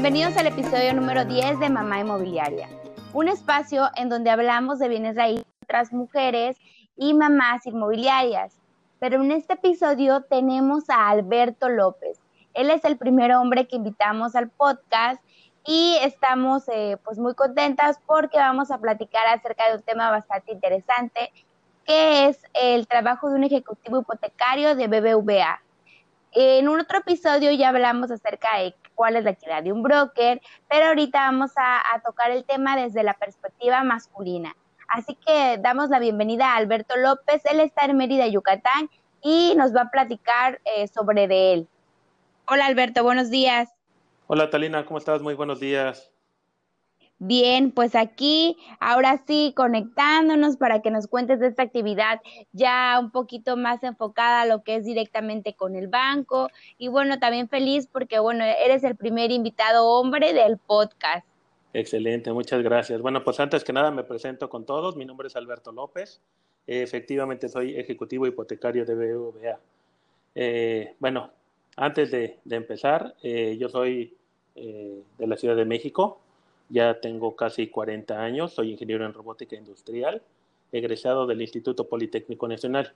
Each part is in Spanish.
Bienvenidos al episodio número 10 de Mamá Inmobiliaria, un espacio en donde hablamos de bienes raíces otras mujeres y mamás inmobiliarias. Pero en este episodio tenemos a Alberto López. Él es el primer hombre que invitamos al podcast y estamos eh, pues muy contentas porque vamos a platicar acerca de un tema bastante interesante que es el trabajo de un ejecutivo hipotecario de BBVA. En un otro episodio ya hablamos acerca de cuál es la actividad de un broker, pero ahorita vamos a, tocar el tema desde la perspectiva masculina. Así que damos la bienvenida a Alberto López, él está en Mérida, Yucatán, y nos va a platicar eh, sobre de él. Hola Alberto, buenos días. Hola Talina, ¿cómo estás? Muy buenos días. Bien, pues aquí, ahora sí, conectándonos para que nos cuentes de esta actividad ya un poquito más enfocada a lo que es directamente con el banco. Y bueno, también feliz porque, bueno, eres el primer invitado hombre del podcast. Excelente, muchas gracias. Bueno, pues antes que nada me presento con todos. Mi nombre es Alberto López. efectivamente, soy ejecutivo hipotecario de BBVA. Eh, bueno, antes de, empezar, eh, yo soy eh, de la Ciudad de México ya tengo casi 40 años, soy ingeniero en robótica industrial, egresado del Instituto Politécnico Nacional.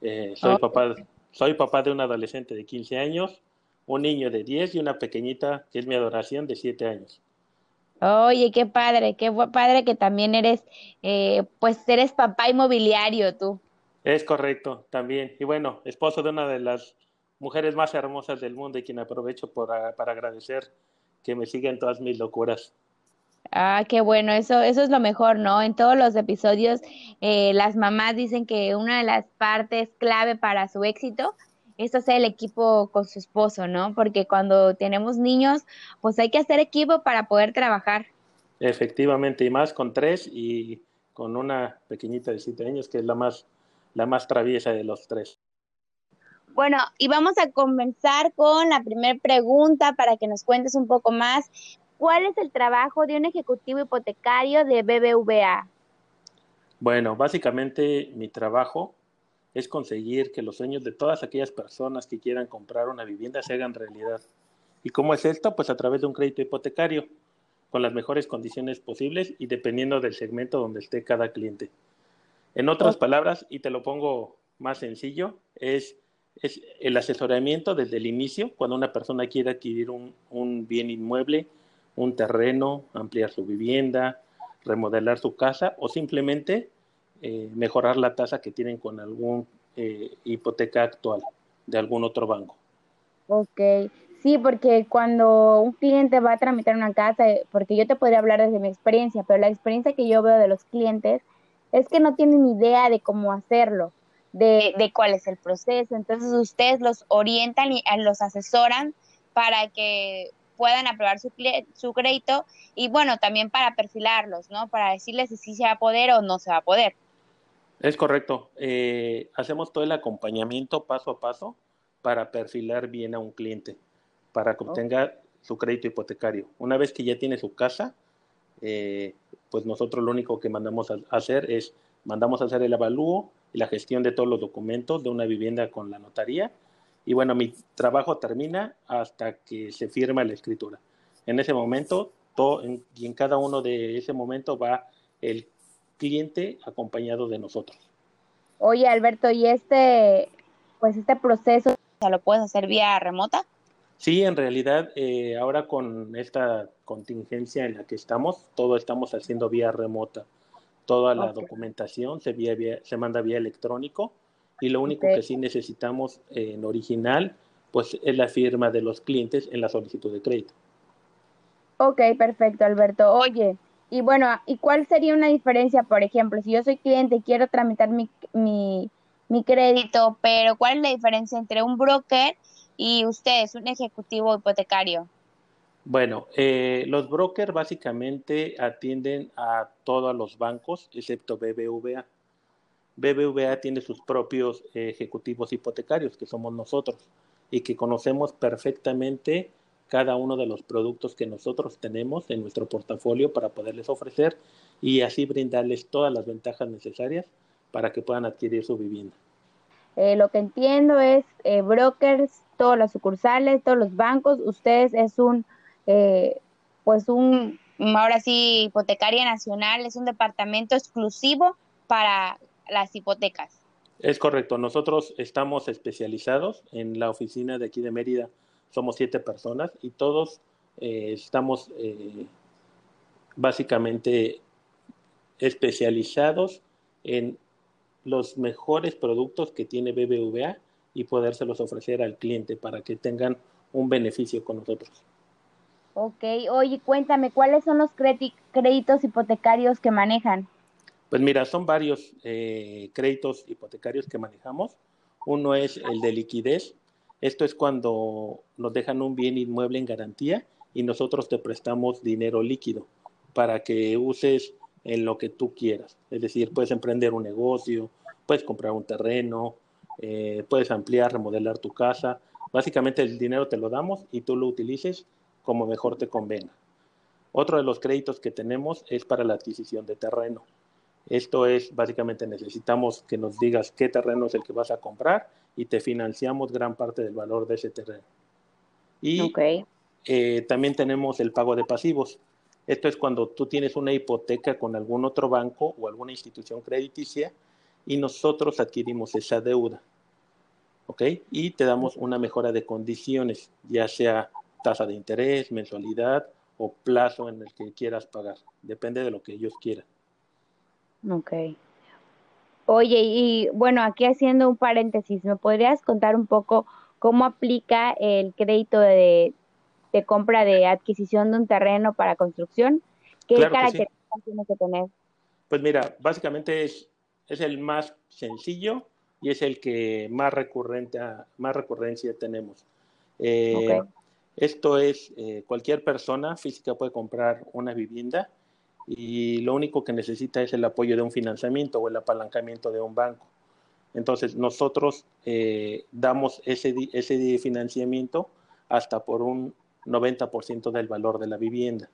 Eh, soy, papá, soy papá de un adolescente de 15 años, un niño de 10 y una pequeñita, que es mi adoración, de 7 años. Oye, qué padre, qué padre que también eres, eh, pues eres papá inmobiliario tú. Es correcto, también. Y bueno, esposo de una de las mujeres más hermosas del mundo y quien aprovecho para agradecer que me siga en todas mis locuras. Ah, qué bueno, eso, eso es lo mejor, ¿no? En todos los episodios eh, las mamás dicen que una de las partes clave para su éxito es hacer el equipo con su esposo, ¿no? Porque cuando tenemos niños, pues hay que hacer equipo para poder trabajar. Efectivamente, y más con tres y con una pequeñita de siete años, que es la más, la más traviesa de los tres. Bueno, y vamos a comenzar con la primera pregunta para que nos cuentes un poco más ¿Cuál es el trabajo de un ejecutivo hipotecario de BBVA? Bueno, básicamente mi trabajo es conseguir que los sueños de todas aquellas personas que quieran comprar una vivienda se hagan realidad. ¿Y cómo es esto? Pues a través de un crédito hipotecario, con las mejores condiciones posibles y dependiendo del segmento donde esté cada cliente. En otras palabras, y te lo pongo más sencillo, es, es el asesoramiento desde el inicio, cuando una persona quiere adquirir un, un bien inmueble, un terreno, ampliar su vivienda, remodelar su casa o simplemente eh, mejorar la tasa que tienen con algún eh, hipoteca actual de algún otro banco. Ok, sí, porque cuando un cliente va a tramitar una casa, porque yo te podría hablar desde mi experiencia, pero la experiencia que yo veo de los clientes es que no tienen idea de cómo hacerlo, de, de cuál es el proceso. Entonces ustedes los orientan y los asesoran para que puedan aprobar su, su crédito y bueno, también para perfilarlos, ¿no? Para decirles si se va a poder o no se va a poder. Es correcto. Eh, hacemos todo el acompañamiento paso a paso para perfilar bien a un cliente, para que obtenga su crédito hipotecario. Una vez que ya tiene su casa, eh, pues nosotros lo único que mandamos a hacer es, mandamos a hacer el avalúo y la gestión de todos los documentos de una vivienda con la notaría y bueno, mi trabajo termina hasta que se firma la escritura. En ese momento, todo, y en cada uno de ese momento va el cliente acompañado de nosotros. Oye, Alberto, ¿y este, pues este proceso lo puedes hacer vía remota? Sí, en realidad, eh, ahora con esta contingencia en la que estamos, todo estamos haciendo vía remota. Toda la documentación se, vía, se manda vía electrónico y lo único que sí necesitamos en original pues es la firma de los clientes en la solicitud de crédito. Ok, perfecto, Alberto. Oye, y bueno, ¿y cuál sería una diferencia, por ejemplo, si yo soy cliente y quiero tramitar mi, mi, mi crédito, pero cuál es la diferencia entre un broker y ustedes, un ejecutivo hipotecario? Bueno, eh, los brokers básicamente atienden a todos los bancos, excepto BBVA. BBVA tiene sus propios ejecutivos hipotecarios, que somos nosotros, y que conocemos perfectamente cada uno de los productos que nosotros tenemos en nuestro portafolio para poderles ofrecer y así brindarles todas las ventajas necesarias para que puedan adquirir su vivienda. Eh, lo que entiendo es eh, brokers, todas las sucursales, todos los bancos, ustedes es un eh, pues un, ahora sí, hipotecaria nacional, es un departamento exclusivo para las hipotecas. Es correcto, nosotros estamos especializados en la oficina de aquí de Mérida, somos siete personas y todos eh, estamos eh, básicamente especializados en los mejores productos que tiene BBVA y podérselos ofrecer al cliente para que tengan un beneficio con nosotros. Ok, oye, cuéntame, ¿cuáles son los créditos hipotecarios que manejan? Pues mira, son varios eh, créditos hipotecarios que manejamos. Uno es el de liquidez. Esto es cuando nos dejan un bien inmueble en garantía y nosotros te prestamos dinero líquido para que uses en lo que tú quieras. Es decir, puedes emprender un negocio, puedes comprar un terreno, eh, puedes ampliar, remodelar tu casa. Básicamente el dinero te lo damos y tú lo utilices como mejor te convenga. Otro de los créditos que tenemos es para la adquisición de terreno. Esto es, básicamente necesitamos que nos digas qué terreno es el que vas a comprar y te financiamos gran parte del valor de ese terreno. Y eh, también tenemos el pago de pasivos. Esto es cuando tú tienes una hipoteca con algún otro banco o alguna institución crediticia y nosotros adquirimos esa deuda. ¿Ok? Y te damos una mejora de condiciones, ya sea tasa de interés, mensualidad o plazo en el que quieras pagar. Depende de lo que ellos quieran. Ok. Oye, y bueno, aquí haciendo un paréntesis, ¿me podrías contar un poco cómo aplica el crédito de, compra de adquisición de un terreno para construcción? ¿Qué características tiene que tener? Pues mira, básicamente es, es el más sencillo y es el que más recurrente, más recurrencia tenemos. Eh, esto es, eh, cualquier persona física puede comprar una vivienda y lo único que necesita es el apoyo de un financiamiento o el apalancamiento de un banco. Entonces, nosotros eh, damos ese, ese financiamiento hasta por un 90% del valor de la vivienda.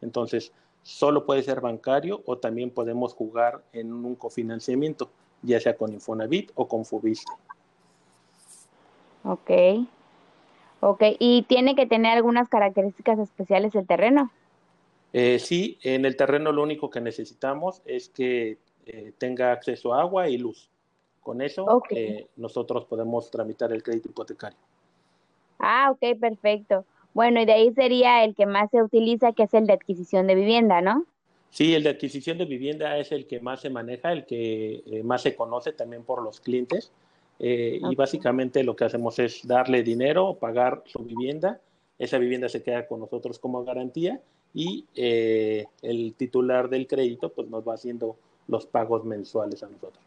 Entonces, solo puede ser bancario o también podemos jugar en un cofinanciamiento, ya sea con Infonavit o con Fubiste. Ok. Ok, ¿y tiene que tener algunas características especiales el terreno? Eh, sí, en el terreno lo único que necesitamos es que eh, tenga acceso a agua y luz. Con eso eh, nosotros podemos tramitar el crédito hipotecario. Ah, ok, perfecto. Bueno, y de ahí sería el que más se utiliza, que es el de adquisición de vivienda, ¿no? Sí, el de adquisición de vivienda es el que más se maneja, el que más se conoce también por los clientes. Y básicamente lo que hacemos es darle dinero, pagar su vivienda. Esa vivienda se queda con nosotros como garantía y eh, el titular del crédito pues nos va haciendo los pagos mensuales a nosotros.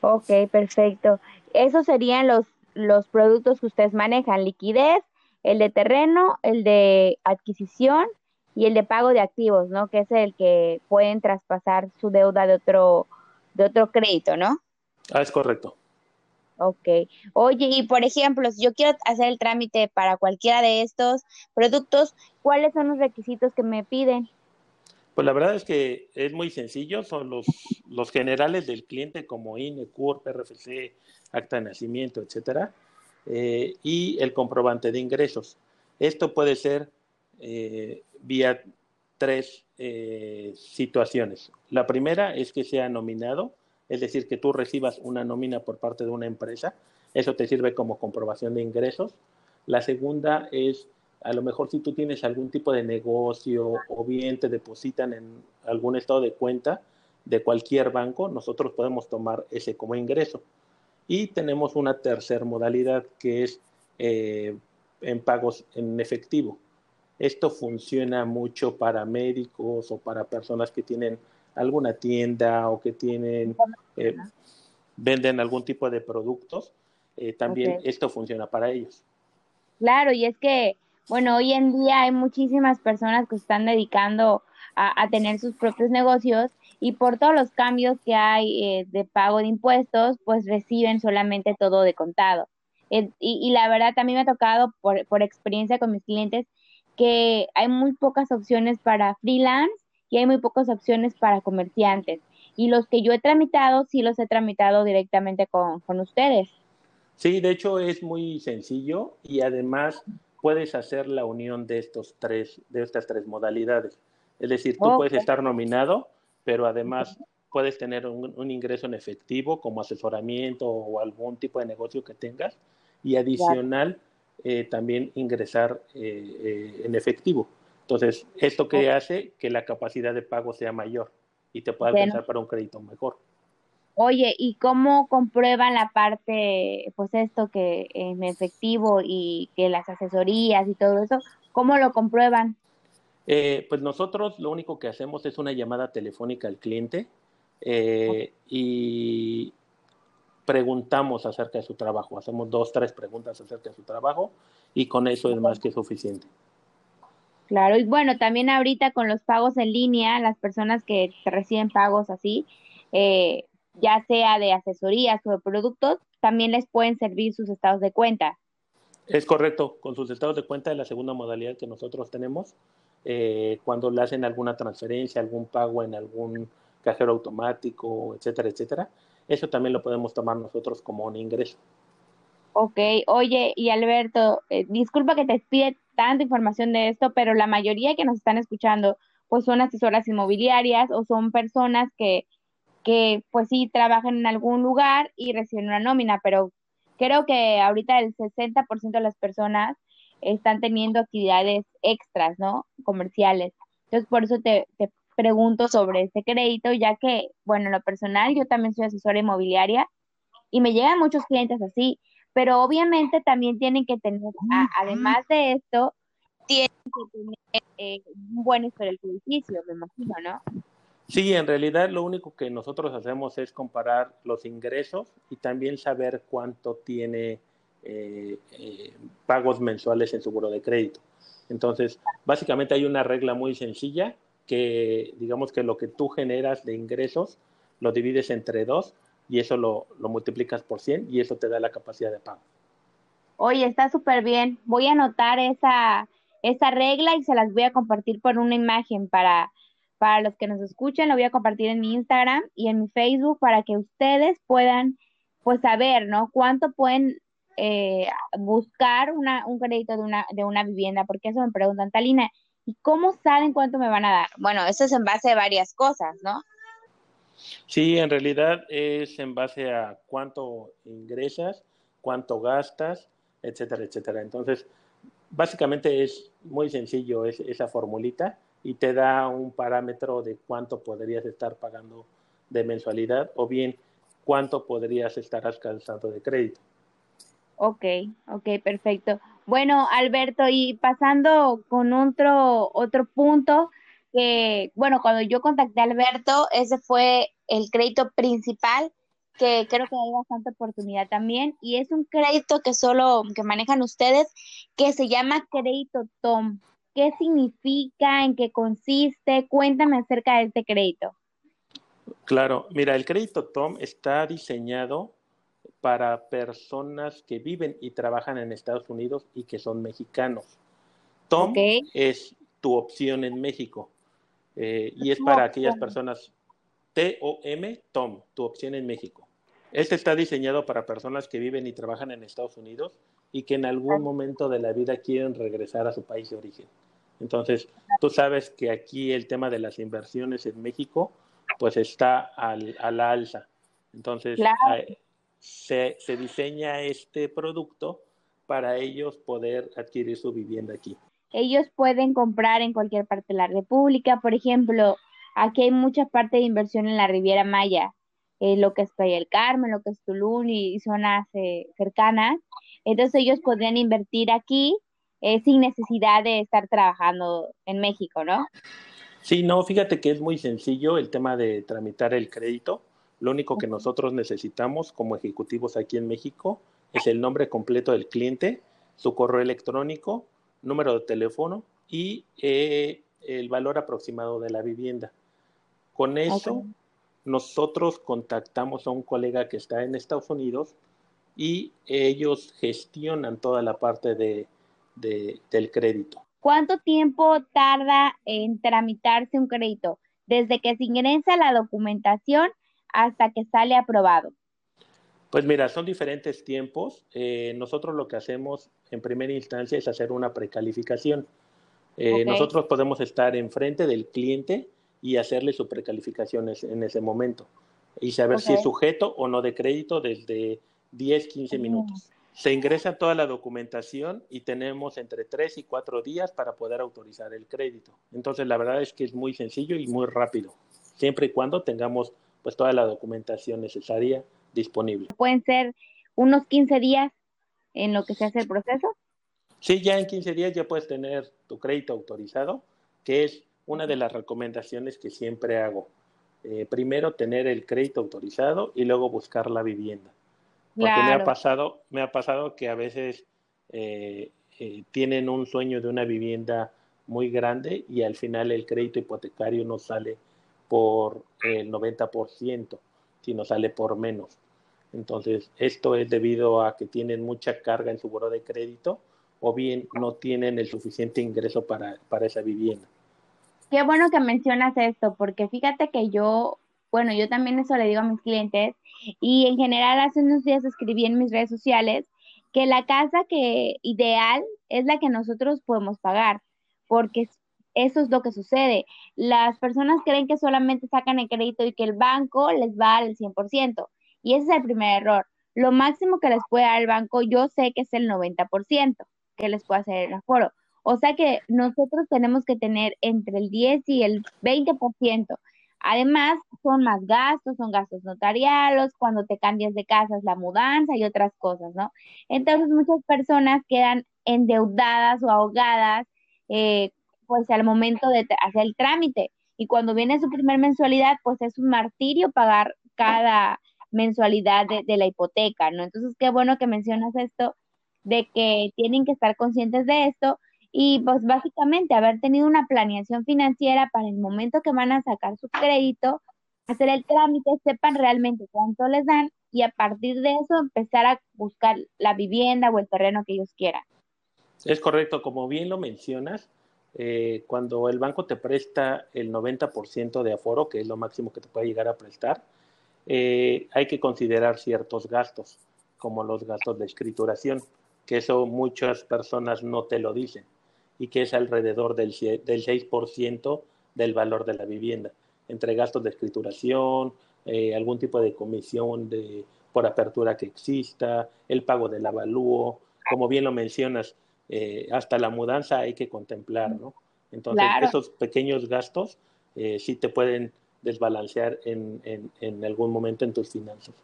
Ok, perfecto. Esos serían los, los productos que ustedes manejan, liquidez, el de terreno, el de adquisición y el de pago de activos, ¿no? Que es el que pueden traspasar su deuda de otro, de otro crédito, ¿no? Ah, es correcto. Ok. Oye, y por ejemplo, si yo quiero hacer el trámite para cualquiera de estos productos, ¿cuáles son los requisitos que me piden? Pues la verdad es que es muy sencillo, son los, los generales del cliente como INE, CURP, RFC, acta de nacimiento, etcétera, eh, y el comprobante de ingresos. Esto puede ser eh, vía tres eh, situaciones. La primera es que sea nominado, es decir, que tú recibas una nómina por parte de una empresa, eso te sirve como comprobación de ingresos. La segunda es, a lo mejor si tú tienes algún tipo de negocio o bien te depositan en algún estado de cuenta de cualquier banco, nosotros podemos tomar ese como ingreso. Y tenemos una tercera modalidad que es eh, en pagos en efectivo. Esto funciona mucho para médicos o para personas que tienen alguna tienda o que tienen, eh, venden algún tipo de productos, eh, también esto funciona para ellos. Claro, y es que, bueno, hoy en día hay muchísimas personas que se están dedicando a, tener sus propios negocios y por todos los cambios que hay eh, de pago de impuestos, pues reciben solamente todo de contado. y, y, la verdad también me ha tocado por, por experiencia con mis clientes que hay muy pocas opciones para freelance y hay muy pocas opciones para comerciantes. Y los que yo he tramitado, sí los he tramitado directamente con, ustedes. Sí, de hecho es muy sencillo y además puedes hacer la unión de estos tres, de estas tres modalidades. Es decir, tú puedes estar nominado, pero además puedes tener un, ingreso en efectivo como asesoramiento o algún tipo de negocio que tengas y adicional eh, también ingresar eh, eh, en efectivo. Entonces, ¿esto que hace? Que la capacidad de pago sea mayor y te pueda alcanzar para un crédito mejor. Oye, ¿y cómo comprueban la parte, pues esto que en efectivo y que las asesorías y todo eso, cómo lo comprueban? Eh, pues nosotros lo único que hacemos es una llamada telefónica al cliente eh, y preguntamos acerca de su trabajo. Hacemos dos, tres preguntas acerca de su trabajo y con eso es más que suficiente. Claro, y bueno, también ahorita con los pagos en línea, las personas que reciben pagos así, eh, ya sea de asesorías o de productos, también les pueden servir sus estados de cuenta. Es correcto, con sus estados de cuenta es la segunda modalidad que nosotros tenemos. Eh, cuando le hacen alguna transferencia, algún pago en algún cajero automático, etcétera, etcétera, eso también lo podemos tomar nosotros como un ingreso. Ok, oye, y Alberto, eh, disculpa que te pide tanta información de esto, pero la mayoría que nos están escuchando, pues son asesoras inmobiliarias o son personas que que pues sí trabajan en algún lugar y reciben una nómina, pero creo que ahorita el 60% de las personas están teniendo actividades extras, ¿no? Comerciales. Entonces, por eso te, te pregunto sobre este crédito, ya que, bueno, en lo personal, yo también soy asesora inmobiliaria y me llegan muchos clientes así, pero obviamente también tienen que tener, además de esto, tienen que tener eh, un buen historial crediticio, me imagino, ¿no? Sí, en realidad lo único que nosotros hacemos es comparar los ingresos y también saber cuánto tiene eh, eh, pagos mensuales en su buro de crédito. Entonces, básicamente hay una regla muy sencilla que digamos que lo que tú generas de ingresos lo divides entre dos y eso lo, lo multiplicas por 100 y eso te da la capacidad de pago. Oye, está súper bien. Voy a anotar esa, esa regla y se las voy a compartir por una imagen para para los que nos escuchan, lo voy a compartir en mi Instagram y en mi Facebook para que ustedes puedan, pues, saber, ¿no? Cuánto pueden eh, buscar una, un crédito de una, de una vivienda, porque eso me preguntan, Talina, ¿y cómo saben cuánto me van a dar? Bueno, eso es en base a varias cosas, ¿no? Sí, en realidad es en base a cuánto ingresas, cuánto gastas, etcétera, etcétera. Entonces, básicamente es muy sencillo esa formulita y te da un parámetro de cuánto podrías estar pagando de mensualidad o bien cuánto podrías estar alcanzando de crédito. Ok, ok, perfecto. Bueno, Alberto, y pasando con otro, otro punto, que, bueno, cuando yo contacté a Alberto, ese fue el crédito principal, que creo que hay bastante oportunidad también, y es un crédito que solo, que manejan ustedes, que se llama crédito TOM. ¿Qué significa? ¿En qué consiste? Cuéntame acerca de este crédito. Claro, mira, el crédito TOM está diseñado para personas que viven y trabajan en Estados Unidos y que son mexicanos. TOM es tu opción en México eh, y es para aquellas personas T-O-M, TOM, tu opción en México. Este está diseñado para personas que viven y trabajan en Estados Unidos y que en algún momento de la vida quieren regresar a su país de origen. Entonces, tú sabes que aquí el tema de las inversiones en México, pues está al, a la alza. Entonces, se, se diseña este producto para ellos poder adquirir su vivienda aquí. Ellos pueden comprar en cualquier parte de la República. Por ejemplo, aquí hay mucha parte de inversión en la Riviera Maya, eh, lo que es Playa del Carmen, lo que es Tulum y zonas eh, cercanas. Entonces ellos podrían invertir aquí eh, sin necesidad de estar trabajando en México, ¿no? Sí, no, fíjate que es muy sencillo el tema de tramitar el crédito. Lo único que nosotros necesitamos como ejecutivos aquí en México es el nombre completo del cliente, su correo electrónico, número de teléfono y eh, el valor aproximado de la vivienda. Con eso, nosotros contactamos a un colega que está en Estados Unidos y ellos gestionan toda la parte de del crédito. ¿Cuánto tiempo tarda en tramitarse un crédito? Desde que se ingresa la documentación hasta que sale aprobado. Pues mira, son diferentes tiempos. Eh, nosotros lo que hacemos en primera instancia es hacer una precalificación. Eh, nosotros podemos estar enfrente del cliente y hacerle su precalificación en ese momento y saber si es sujeto o no de crédito desde 10, 15 minutos. Se ingresa toda la documentación y tenemos entre 3 y 4 días para poder autorizar el crédito. Entonces, la verdad es que es muy sencillo y muy rápido, siempre y cuando tengamos pues toda la documentación necesaria disponible. ¿Pueden ser unos 15 días en lo que se hace el proceso? Sí, ya en 15 días ya puedes tener tu crédito autorizado, que es una de las recomendaciones que siempre hago. Eh, primero tener el crédito autorizado y luego buscar la vivienda. Porque me ha pasado, me ha pasado que a veces eh, eh, tienen un sueño de una vivienda muy grande y al final el crédito hipotecario no sale por el 90%, sino sale por menos. Entonces, esto es debido a que tienen mucha carga en su buro de crédito o bien no tienen el suficiente ingreso para, para esa vivienda. Qué bueno que mencionas esto, porque fíjate que yo, bueno, yo también eso le digo a mis clientes y en general hace unos días escribí en mis redes sociales que la casa que ideal es la que nosotros podemos pagar, porque eso es lo que sucede. Las personas creen que solamente sacan el crédito y que el banco les va al 100%, y ese es el primer error. Lo máximo que les puede dar el banco, yo sé que es el 90% que les puede hacer el aforo. O sea que nosotros tenemos que tener entre el 10 y el 20%. Además, son más gastos, son gastos notariales, cuando te cambias de casa es la mudanza y otras cosas, ¿no? Entonces, muchas personas quedan endeudadas o ahogadas, eh, pues al momento de hacer el trámite. Y cuando viene su primer mensualidad, pues es un martirio pagar cada mensualidad de, de la hipoteca, ¿no? Entonces, qué bueno que mencionas esto, de que tienen que estar conscientes de esto y pues básicamente haber tenido una planeación financiera para el momento que van a sacar su crédito, hacer el trámite, sepan realmente cuánto les dan y a partir de eso empezar a buscar la vivienda o el terreno que ellos quieran. Es correcto, como bien lo mencionas, eh, cuando el banco te presta el 90% de aforo, que es lo máximo que te puede llegar a prestar, eh, hay que considerar ciertos gastos, como los gastos de escrituración, que eso muchas personas no te lo dicen y que es alrededor del, del 6% del valor de la vivienda, entre gastos de escrituración, eh, algún tipo de comisión de, por apertura que exista, el pago del avalúo, como bien lo mencionas, eh, hasta la mudanza hay que contemplar, ¿no? Entonces, esos pequeños gastos eh, sí te pueden desbalancear en, en, en algún momento en tus finanzas.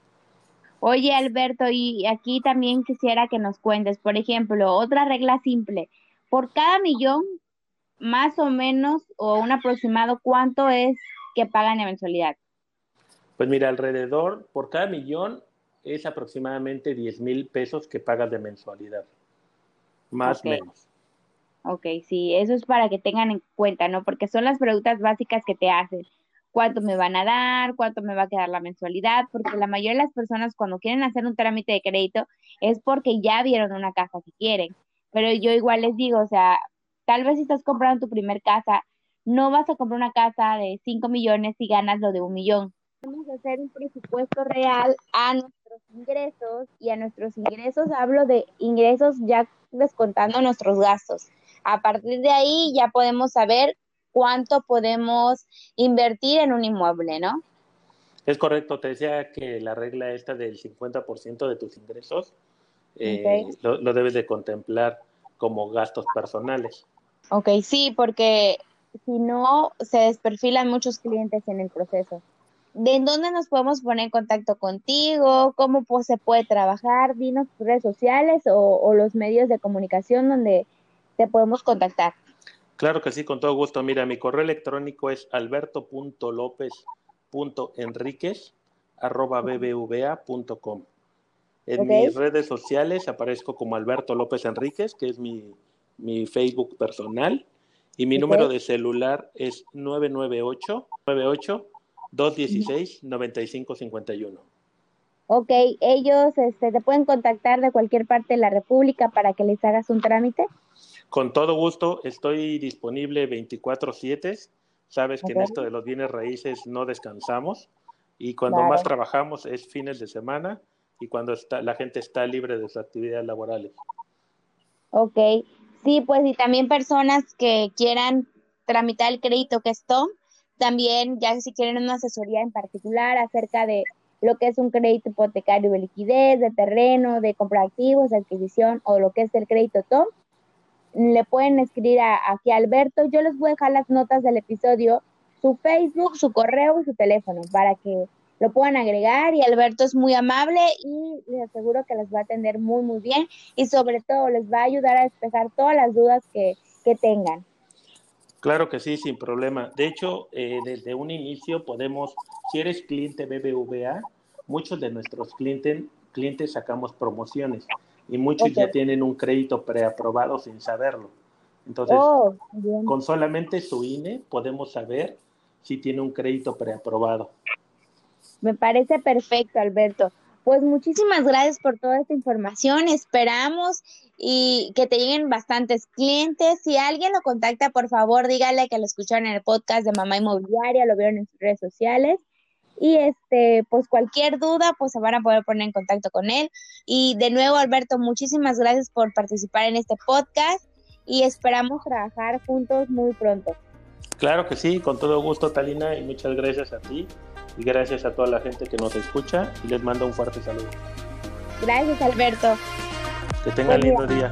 Oye, Alberto, y aquí también quisiera que nos cuentes, por ejemplo, otra regla simple por cada millón, más o menos, o un aproximado, ¿cuánto es que pagan en mensualidad? Pues mira, alrededor, por cada millón es aproximadamente 10 mil pesos que pagas de mensualidad, más o menos. Ok, sí, eso es para que tengan en cuenta, ¿no? Porque son las preguntas básicas que te hacen. ¿Cuánto me van a dar? ¿Cuánto me va a quedar la mensualidad? Porque la mayoría de las personas cuando quieren hacer un trámite de crédito es porque ya vieron una casa que quieren. Pero yo igual les digo, o sea, tal vez si estás comprando tu primer casa, no vas a comprar una casa de 5 millones y ganas lo de un millón. Vamos a hacer un presupuesto real a nuestros ingresos y a nuestros ingresos hablo de ingresos ya descontando nuestros gastos. A partir de ahí ya podemos saber cuánto podemos invertir en un inmueble, ¿no? Es correcto, te decía que la regla esta del 50% de tus ingresos eh, lo, debes de contemplar como gastos personales. Ok, sí, porque si no, se desperfilan muchos clientes en el proceso. ¿De dónde nos podemos poner en contacto contigo? ¿Cómo se puede trabajar? Dinos tus redes sociales o, los medios de comunicación donde te podemos contactar. Claro que sí, con todo gusto. Mira, mi correo electrónico es alberto.lopez.enriquez.com. En mis redes sociales aparezco como Alberto López Enríquez, que es mi, Facebook personal. Y mi número de celular es 998 98 216 9551. Ok, ellos este, te pueden contactar de cualquier parte de la República para que les hagas un trámite. Con todo gusto, estoy disponible 24/7. Sabes que en esto de los bienes raíces no descansamos y cuando más trabajamos es fines de semana y cuando está, la gente está libre de sus actividades laborales. Ok, sí, pues y también personas que quieran tramitar el crédito que es TOM, también ya si quieren una asesoría en particular acerca de lo que es un crédito hipotecario de liquidez, de terreno, de compra activos, de adquisición o lo que es el crédito TOM, le pueden escribir aquí a Alberto. Yo les voy a dejar las notas del episodio, su Facebook, su correo y su teléfono para que lo puedan agregar y Alberto es muy amable y les aseguro que les va a atender muy muy bien y sobre todo les va a ayudar a despejar todas las dudas que, que tengan. Claro que sí, sin problema. De hecho, eh, desde un inicio podemos, si eres cliente BBVA, muchos de nuestros clientes, clientes sacamos promociones y muchos ya tienen un crédito preaprobado sin saberlo. Entonces, oh, con solamente su INE podemos saber si tiene un crédito preaprobado. Me parece perfecto, Alberto. Pues muchísimas gracias por toda esta información. Esperamos y que te lleguen bastantes clientes. Si alguien lo contacta, por favor, dígale que lo escucharon en el podcast de Mamá Inmobiliaria, lo vieron en sus redes sociales. Y este, pues cualquier duda, pues se van a poder poner en contacto con él. Y de nuevo, Alberto, muchísimas gracias por participar en este podcast y esperamos trabajar juntos muy pronto. Claro que sí, con todo gusto, Talina, y muchas gracias a ti y gracias a toda la gente que nos escucha y les mando un fuerte saludo. Gracias, Alberto. Que tengan lindo día.